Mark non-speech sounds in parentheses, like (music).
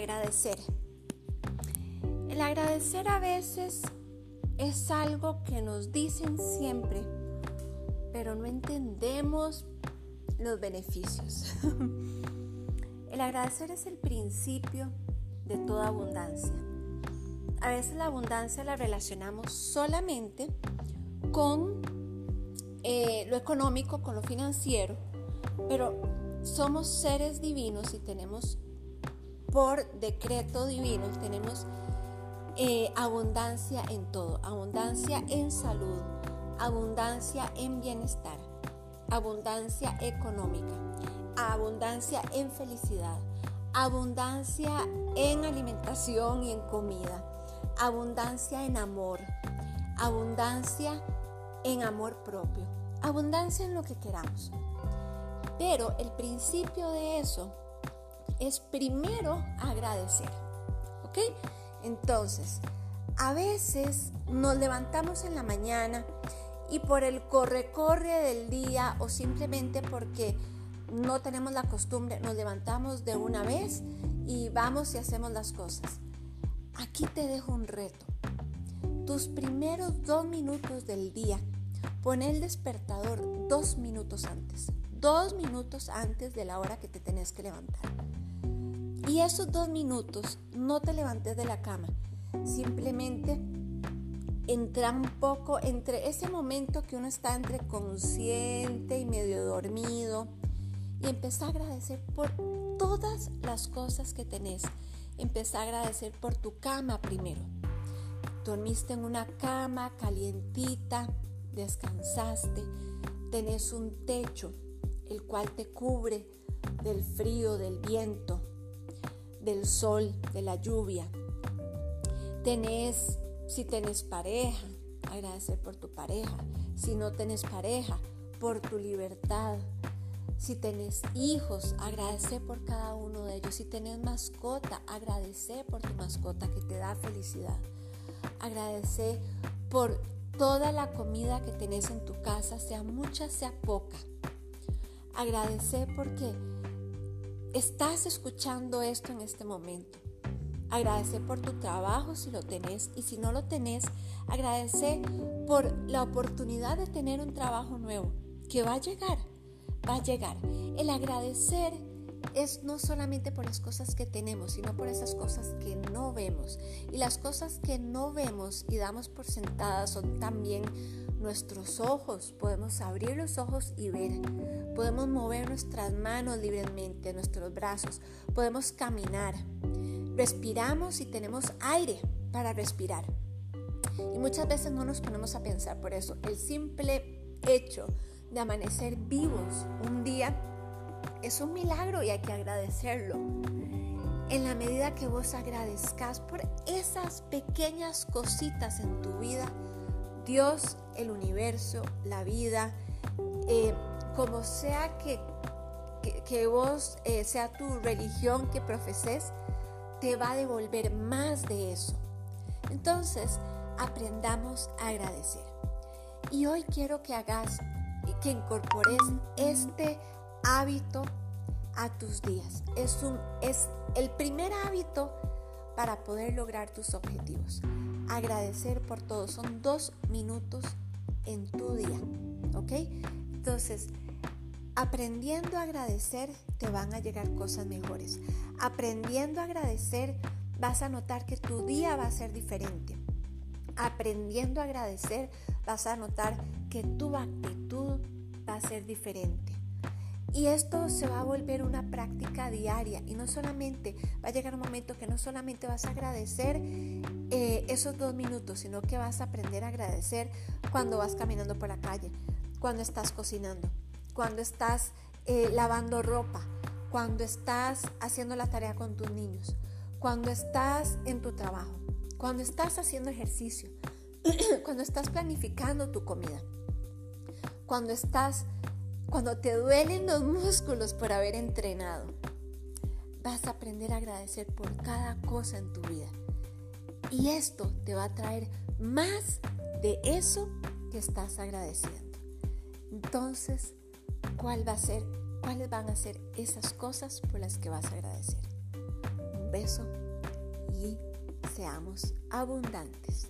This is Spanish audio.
agradecer. El agradecer a veces es algo que nos dicen siempre, pero no entendemos los beneficios. (laughs) El agradecer es el principio de toda abundancia. A veces la abundancia la relacionamos solamente con eh, lo económico, con lo financiero, pero somos seres divinos y tenemos por decreto divino, tenemos eh, abundancia en todo, abundancia en salud, abundancia en bienestar, abundancia económica, abundancia en felicidad, abundancia en alimentación y en comida, abundancia en amor, abundancia en amor propio, abundancia en lo que queramos. Pero el principio de eso es primero agradecer. ¿Ok? Entonces, a veces nos levantamos en la mañana y por el corre-corre del día o simplemente porque no tenemos la costumbre, nos levantamos de una vez y vamos y hacemos las cosas. Aquí te dejo un reto. Tus primeros dos minutos del día, pon el despertador dos minutos antes, dos minutos antes de la hora que te tenés que levantar. Y esos dos minutos no te levantes de la cama, simplemente entra un poco entre ese momento que uno está entre consciente y medio dormido y empieza a agradecer por todas las cosas que tenés. Empieza a agradecer por tu cama primero. Dormiste en una cama calientita, descansaste, tenés un techo el cual te cubre del frío, del viento, del sol, de la lluvia. Tenés, si tenés pareja, agradecer por tu pareja. Si no tenés pareja, por tu libertad. Si tenés hijos, agradecer por cada uno de ellos. Si tenés mascota, agradecer por tu mascota que te da felicidad. Agradecer por toda la comida que tenés en tu casa, sea mucha, sea poca. Agradecer porque estás escuchando esto en este momento. Agradecer por tu trabajo si lo tenés y si no lo tenés, agradecer por la oportunidad de tener un trabajo nuevo que va a llegar, va a llegar. El agradecer es no solamente por las cosas que tenemos, sino por esas cosas que no vemos. Y las cosas que no vemos y damos por sentadas son también nuestros ojos, podemos abrir los ojos y ver, podemos mover nuestras manos libremente, nuestros brazos, podemos caminar, respiramos y tenemos aire para respirar. Y muchas veces no nos ponemos a pensar por eso. El simple hecho de amanecer vivos un día es un milagro y hay que agradecerlo. En la medida que vos agradezcas por esas pequeñas cositas en tu vida, Dios, el universo, la vida, eh, como sea que, que, vos eh, sea tu religión que profeses, te va a devolver más de eso. Entonces, aprendamos a agradecer. Y hoy quiero que hagas, que incorpores este hábito a tus días. Es, un, es el primer hábito para poder lograr tus objetivos agradecer por todo. Son dos minutos en tu día, ¿ok? Entonces, aprendiendo a agradecer, te van a llegar cosas mejores. Aprendiendo a agradecer, vas a notar que tu día va a ser diferente. Aprendiendo a agradecer, vas a notar que tu actitud va a ser diferente. Y esto se va a volver una práctica diaria. Y no solamente, va a llegar un momento que no solamente vas a agradecer eh, esos dos minutos, sino que vas a aprender a agradecer cuando vas caminando por la calle, cuando estás cocinando, cuando estás eh, lavando ropa, cuando estás haciendo la tarea con tus niños, cuando estás en tu trabajo, cuando estás haciendo ejercicio, (clears throat) cuando estás planificando tu comida, cuando estás cuando te duelen los músculos por haber entrenado, vas a aprender a agradecer por cada cosa en tu vida. Y esto te va a traer más de eso que estás agradeciendo. Entonces, ¿cuál va a ser, cuáles van a ser esas cosas por las que vas a agradecer? Un beso y seamos abundantes.